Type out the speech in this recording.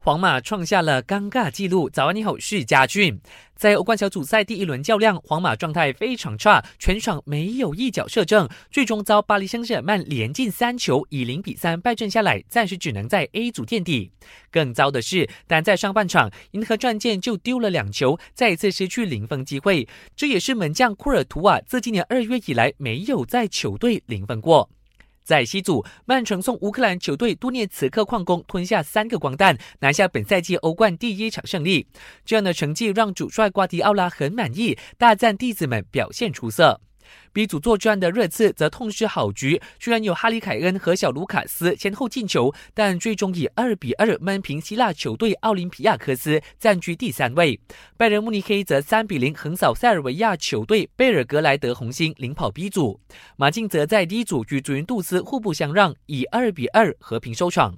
皇马创下了尴尬纪录。早安，你好，是嘉俊。在欧冠小组赛第一轮较量，皇马状态非常差，全场没有一脚射正，最终遭巴黎圣日耳曼连进三球，以零比三败阵下来，暂时只能在 A 组垫底。更糟的是，单在上半场，银河战舰就丢了两球，再一次失去零分机会。这也是门将库尔图瓦自今年二月以来没有在球队零分过。在西组，曼城送乌克兰球队杜涅茨克矿工吞下三个光蛋，拿下本赛季欧冠第一场胜利。这样的成绩让主帅瓜迪奥拉很满意，大赞弟子们表现出色。B 组作战的热刺则痛失好局，虽然有哈里凯恩和小卢卡斯先后进球，但最终以二比二闷平希腊球队奥林匹亚科斯，暂居第三位。拜仁慕尼黑则三比零横扫塞尔维亚球队贝尔格莱德红星，领跑 B 组。马竞则在 D 组与主云杜斯互不相让，以二比二和平收场。